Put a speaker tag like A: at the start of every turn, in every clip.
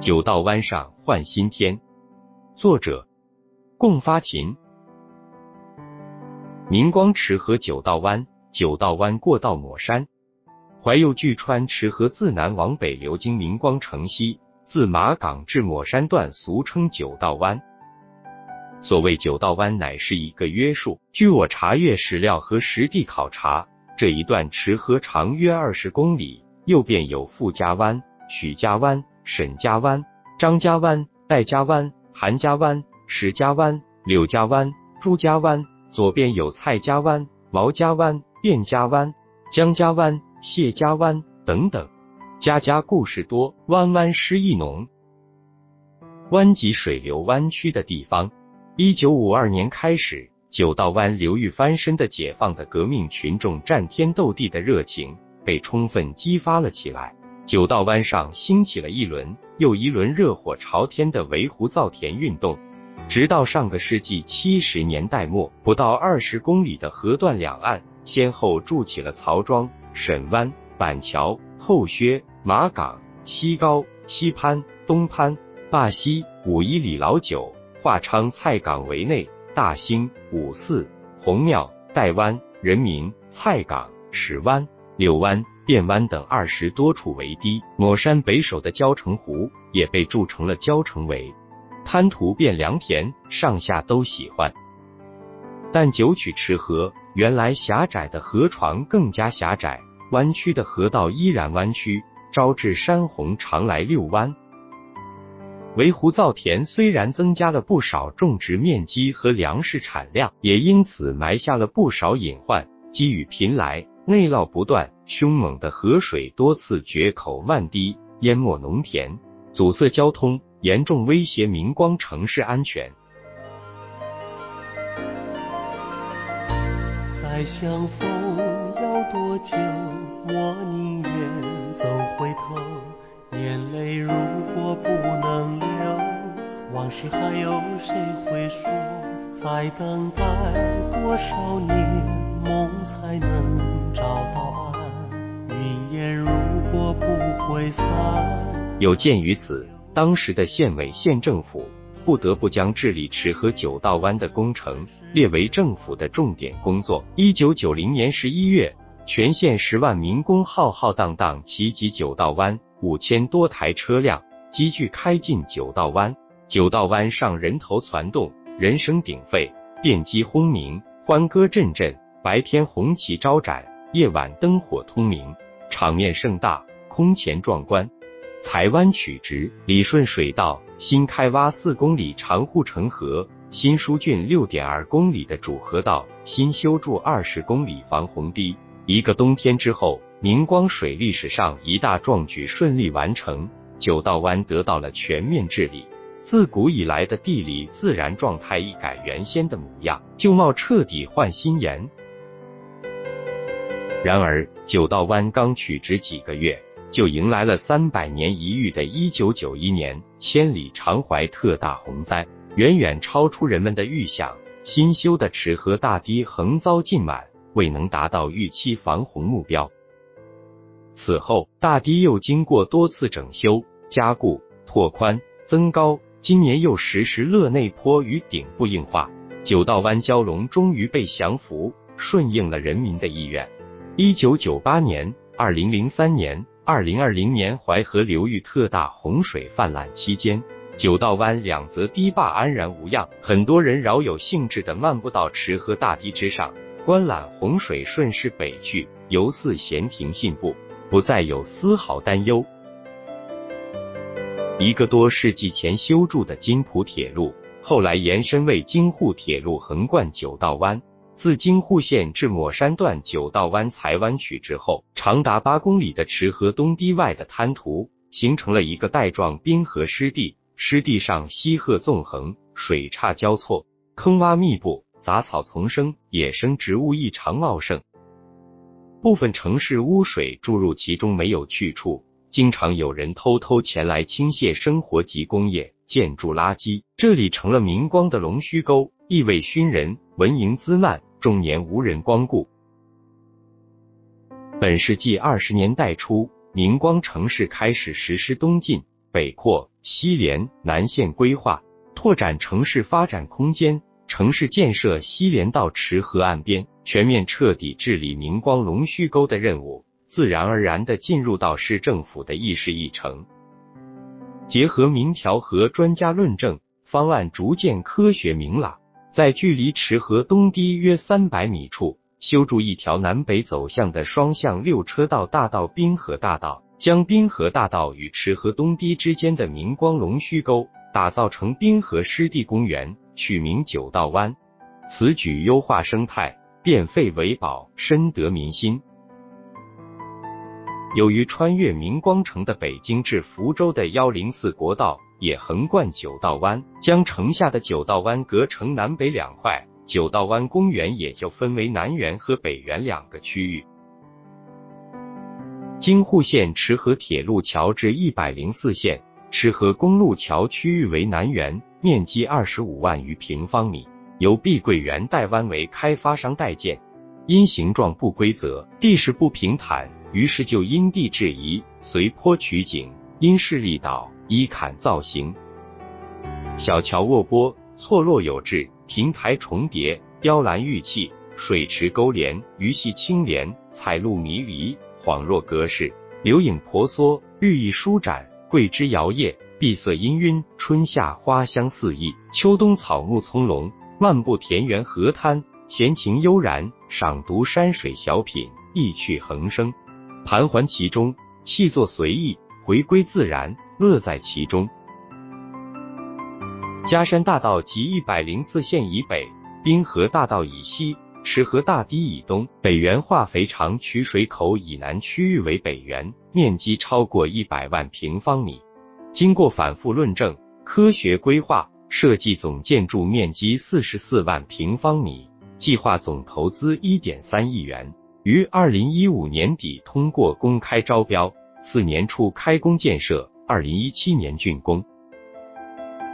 A: 九道湾上换新天。作者：贡发琴。明光池河九道湾，九道湾过到抹山。怀右巨川池河自南往北流经明光城西，自马港至抹山段，俗称九道湾。所谓九道湾，乃是一个约数。据我查阅史料和实地考察，这一段池河长约二十公里，右边有傅家湾、许家湾、沈家湾、张家湾、戴家湾、韩家湾、石家湾、柳家湾、朱家湾；左边有蔡家湾、毛家湾、卞家湾、江家湾。谢家湾等等，家家故事多，湾湾诗意浓。湾及水流弯曲的地方。一九五二年开始，九道湾流域翻身的解放的革命群众战天斗地的热情被充分激发了起来。九道湾上兴起了一轮又一轮热火朝天的围湖造田运动，直到上个世纪七十年代末，不到二十公里的河段两岸，先后筑起了曹庄。沈湾、板桥、后薛、马岗、西高、西潘、东潘、坝西、五一里、老九、华昌、蔡岗围内、大兴、五四、红庙、岱湾、人民、蔡岗、石湾、柳湾、汴湾等二十多处围堤。抹山北首的焦城湖也被筑成了焦城围，滩涂变良田，上下都喜欢。但九曲池河原来狭窄的河床更加狭窄，弯曲的河道依然弯曲，招致山洪常来遛弯。围湖造田虽然增加了不少种植面积和粮食产量，也因此埋下了不少隐患。积雨频来，内涝不断，凶猛的河水多次决口漫堤，淹没农田，阻塞交通，严重威胁明光城市安全。
B: 再相逢要多久？我宁愿走回头。眼泪如果不能流，往事还有谁会说？再等待多少年，梦才能找到岸？云烟如果不会散，
A: 有鉴于此，当时的县委县政府不得不将治理池河九道湾的工程。列为政府的重点工作。一九九零年十一月，全县十万民工浩浩荡荡齐集九道湾，五千多台车辆积聚开进九道湾。九道湾上人头攒动，人声鼎沸，电机轰鸣，欢歌阵阵。白天红旗招展，夜晚灯火通明，场面盛大，空前壮观。台湾取直，理顺水道，新开挖四公里长护城河。新疏浚六点二公里的主河道，新修筑二十公里防洪堤。一个冬天之后，明光水历史上一大壮举顺利完成，九道湾得到了全面治理。自古以来的地理自然状态一改原先的模样，旧貌彻底换新颜。然而，九道湾刚取直几个月，就迎来了三百年一遇的一九九一年千里长淮特大洪灾。远远超出人们的预想，新修的池河大堤横遭浸满，未能达到预期防洪目标。此后，大堤又经过多次整修、加固、拓宽、增高，今年又实施勒内坡与顶部硬化，九道湾蛟龙终于被降服，顺应了人民的意愿。一九九八年、二零零三年、二零二零年淮河流域特大洪水泛滥期间。九道湾两则堤坝安然无恙，很多人饶有兴致的漫步到池河大堤之上，观览洪水顺势北去，犹似闲庭信步，不再有丝毫担忧。一个多世纪前修筑的津浦铁路，后来延伸为京沪铁路，横贯九道湾，自京沪线至抹山段九道湾才湾曲之后，长达八公里的池河东堤外的滩涂，形成了一个带状滨河湿地。湿地上溪壑纵横，水岔交错，坑洼密布，杂草丛生，野生植物异常茂盛。部分城市污水注入其中没有去处，经常有人偷偷前来倾泻生活及工业建筑垃圾，这里成了明光的龙须沟，异味熏人，蚊蝇滋漫，终年无人光顾。本世纪二十年代初，明光城市开始实施东进。北扩、西联、南线规划，拓展城市发展空间。城市建设西连到池河岸边，全面彻底治理明光龙须沟的任务，自然而然地进入到市政府的议事议程。结合民调和专家论证，方案逐渐科学明朗。在距离池河东堤约三百米处，修筑一条南北走向的双向六车道大道——滨河大道，将滨河大道与池河东堤之间的明光龙须沟打造成滨河湿地公园。取名九道湾，此举优化生态，变废为宝，深得民心。由于穿越明光城的北京至福州的幺零四国道也横贯九道湾，将城下的九道湾隔成南北两块，九道湾公园也就分为南园和北园两个区域。京沪线池河铁路桥至一百零四线池河公路桥区域为南园。面积二十五万余平方米，由碧桂园带湾为开发商代建，因形状不规则，地势不平坦，于是就因地制宜，随坡取景，因势利导，依坎造型。小桥卧波，错落有致，亭台重叠，雕栏玉砌，水池勾连，鱼戏青莲，彩露迷离，恍若隔世，流影婆娑，绿意舒展，桂枝摇曳。碧色氤氲，春夏花香四溢，秋冬草木葱茏。漫步田园河滩，闲情悠然；赏读山水小品，意趣横生。盘桓其中，气作随意，回归自然，乐在其中。嘉山大道及一百零四线以北，滨河大道以西，池河大堤以东，北园化肥厂取水口以南区域为北园，面积超过一百万平方米。经过反复论证、科学规划设计，总建筑面积四十四万平方米，计划总投资一点三亿元，于二零一五年底通过公开招标，次年初开工建设，二零一七年竣工。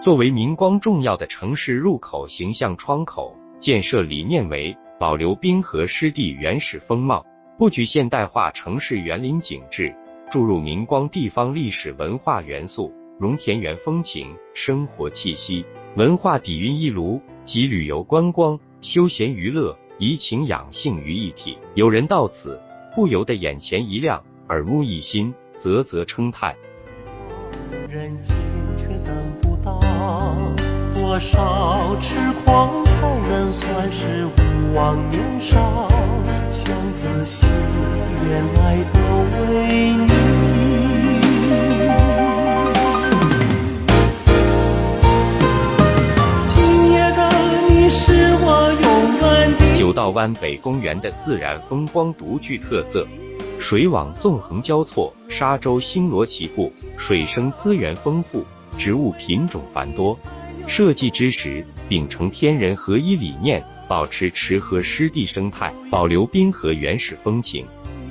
A: 作为明光重要的城市入口形象窗口，建设理念为保留滨河湿地原始风貌，布局现代化城市园林景致。注入明光地方历史文化元素，融田园风情、生活气息、文化底蕴一炉，集旅游观光、休闲娱乐、怡情养性于一体。有人到此，不由得眼前一亮，耳目一新，啧啧称叹。
B: 人间却等不到多少痴狂，才能算是勿忘年少。想仔细，原来都为你。今夜的你是我永远的。
A: 九道湾北公园的自然风光独具特色，水网纵横交错，沙洲星罗棋布，水生资源丰富，植物品种繁多。设计之时，秉承天人合一理念。保持池河湿地生态，保留滨河原始风情。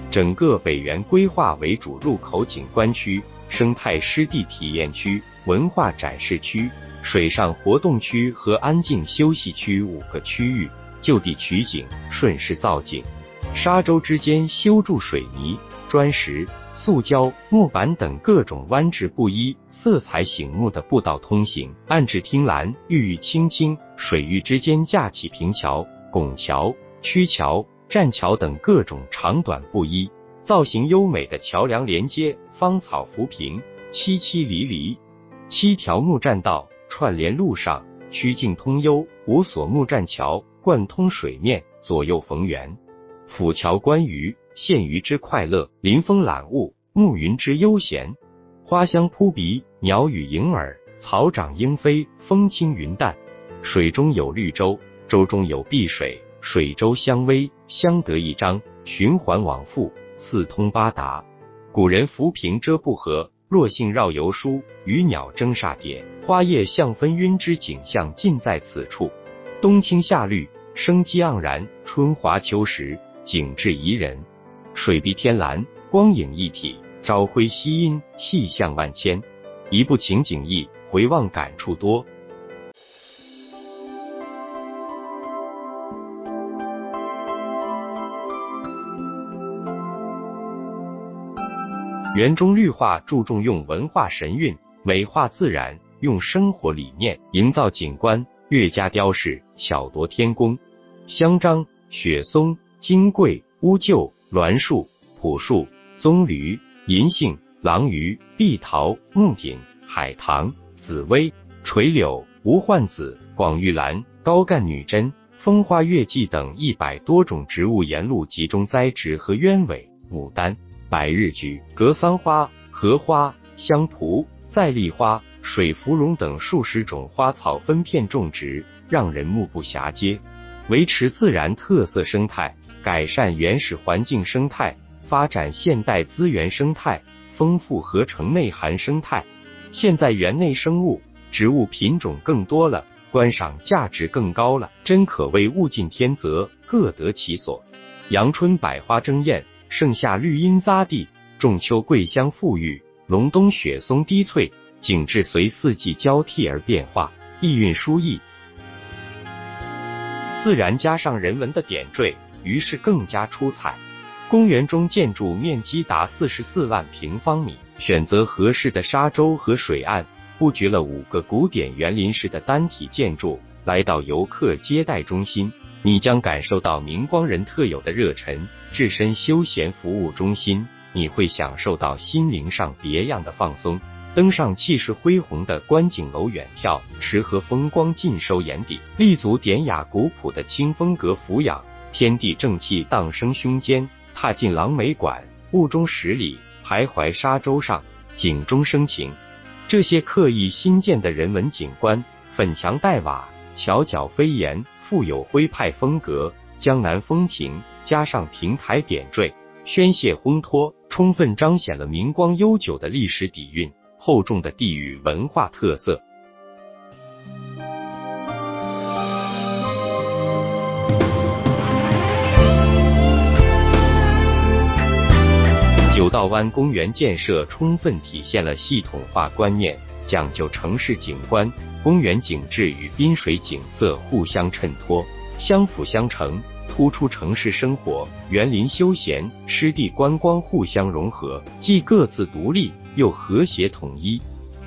A: 整个北园规划为主入口景观区、生态湿地体验区、文化展示区、水上活动区和安静休息区五个区域，就地取景，顺势造景。沙洲之间修筑水泥、砖石。塑胶、木板等各种弯质不一、色彩醒目的步道通行，暗至汀兰、郁郁青青，水域之间架起平桥、拱桥、曲桥、栈桥等各种长短不一、造型优美的桥梁连接，芳草浮萍，凄凄离离。七条木栈道串联路上，曲径通幽；五所木栈桥贯通水面，左右逢源。抚桥观鱼。羡鱼之快乐，临风览物，暮云之悠闲，花香扑鼻，鸟语盈耳，草长莺飞，风轻云淡。水中有绿洲，洲中有碧水，水洲相偎，相得益彰，循环往复，四通八达。古人浮萍遮不河，若信绕游书，鱼鸟争煞蝶，花叶相纷晕之景象尽在此处。冬青夏绿，生机盎然；春华秋实，景致宜人。水碧天蓝，光影一体，朝晖夕阴，气象万千。一部情景意，回望感触多。园中绿化注重用文化神韵、美化自然，用生活理念营造景观，越加雕饰，巧夺天工。香樟、雪松、金桂、乌桕、栾树、朴树、棕榈、银杏、郎榆、碧桃、木槿、海棠、紫薇、垂柳、无患子、广玉兰、高干女贞、风花月季等一百多种植物沿路集中栽植和鸢尾、牡丹、百日菊、格桑花、荷花、香蒲。再丽花、水芙蓉等数十种花草分片种植，让人目不暇接。维持自然特色生态，改善原始环境生态，发展现代资源生态，丰富合成内涵生态。现在园内生物、植物品种更多了，观赏价值更高了，真可谓物竞天择，各得其所。阳春百花争艳，盛夏绿荫匝地，仲秋桂香馥郁。隆冬雪松低翠，景致随四季交替而变化，意蕴殊异。自然加上人文的点缀，于是更加出彩。公园中建筑面积达四十四万平方米，选择合适的沙洲和水岸，布局了五个古典园林式的单体建筑。来到游客接待中心，你将感受到明光人特有的热忱。置身休闲服务中心。你会享受到心灵上别样的放松。登上气势恢宏的观景楼远眺，池河风光尽收眼底；立足典雅古朴的清风阁俯仰，天地正气荡生胸间；踏进廊梅馆，雾中十里，徘徊沙洲上，景中生情。这些刻意新建的人文景观，粉墙黛瓦，桥角飞檐，富有徽派风格，江南风情，加上亭台点缀。宣泄烘托，充分彰显了明光悠久的历史底蕴、厚重的地域文化特色。九道湾公园建设充分体现了系统化观念，讲究城市景观，公园景致与滨水景色互相衬托，相辅相成。突出城市生活、园林休闲、湿地观光互相融合，既各自独立又和谐统一。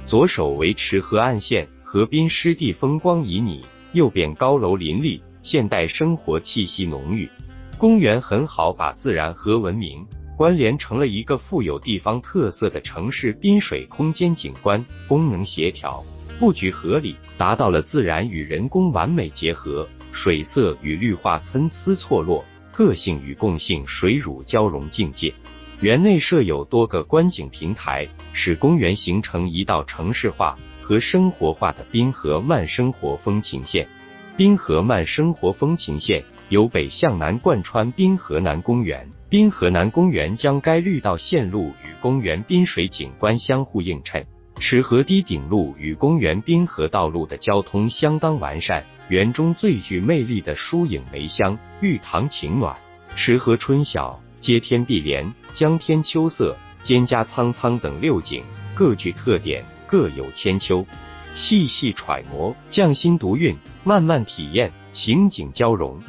A: 左手为池河岸线，河滨湿地风光旖旎；右边高楼林立，现代生活气息浓郁。公园很好把自然和文明关联成了一个富有地方特色的城市滨水空间景观，功能协调。布局合理，达到了自然与人工完美结合，水色与绿化参差错落，个性与共性水乳交融境界。园内设有多个观景平台，使公园形成一道城市化和生活化的滨河慢生活风情线。滨河慢生活风情线由北向南贯穿滨河南公园，滨河南公园将该绿道线路与公园滨水景观相互映衬。池河堤顶路与公园滨河道路的交通相当完善，园中最具魅力的疏影梅香、玉堂晴暖、池河春晓、接天碧莲、江天秋色、蒹葭苍苍等六景，各具特点，各有千秋。细细揣摩，匠心独运，慢慢体验，情景交融，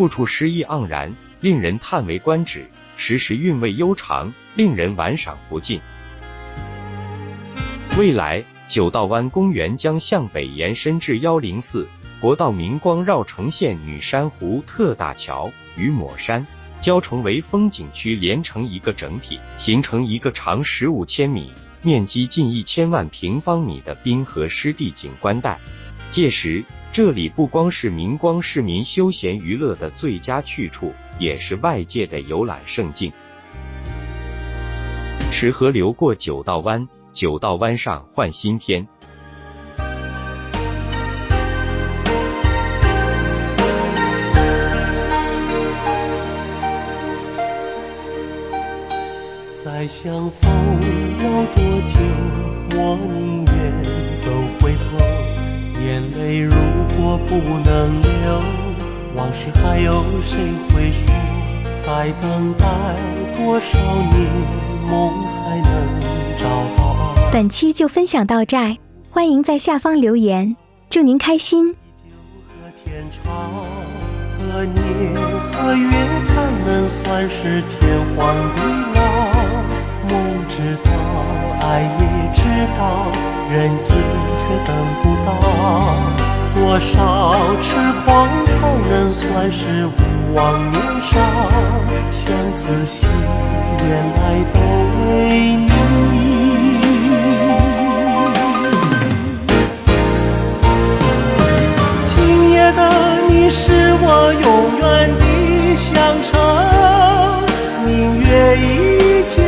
A: 处处诗意盎然，令人叹为观止；时时韵味悠长，令人玩赏不尽。未来，九道湾公园将向北延伸至幺零四国道明光绕城线女山湖特大桥与抹山交成为风景区，连成一个整体，形成一个长十五千米、面积近一千万平方米的滨河湿地景观带。届时，这里不光是明光市民休闲娱乐的最佳去处，也是外界的游览胜境。池河流过九道湾。九道湾上换新天，
B: 再相逢要多久？我宁愿走回头，眼泪如果不能流，往事还有谁会说？再等待多少年，梦才能找到？
C: 本期就分享到这，欢迎在下方留言，祝您开心。
B: 和天长，何年何月才能算是天荒地老？梦知道，爱也知。道，人间却等不到。多少痴狂才能算是无望年少？相思心，原来都为你。今夜的你是我永远的乡愁，明月依旧，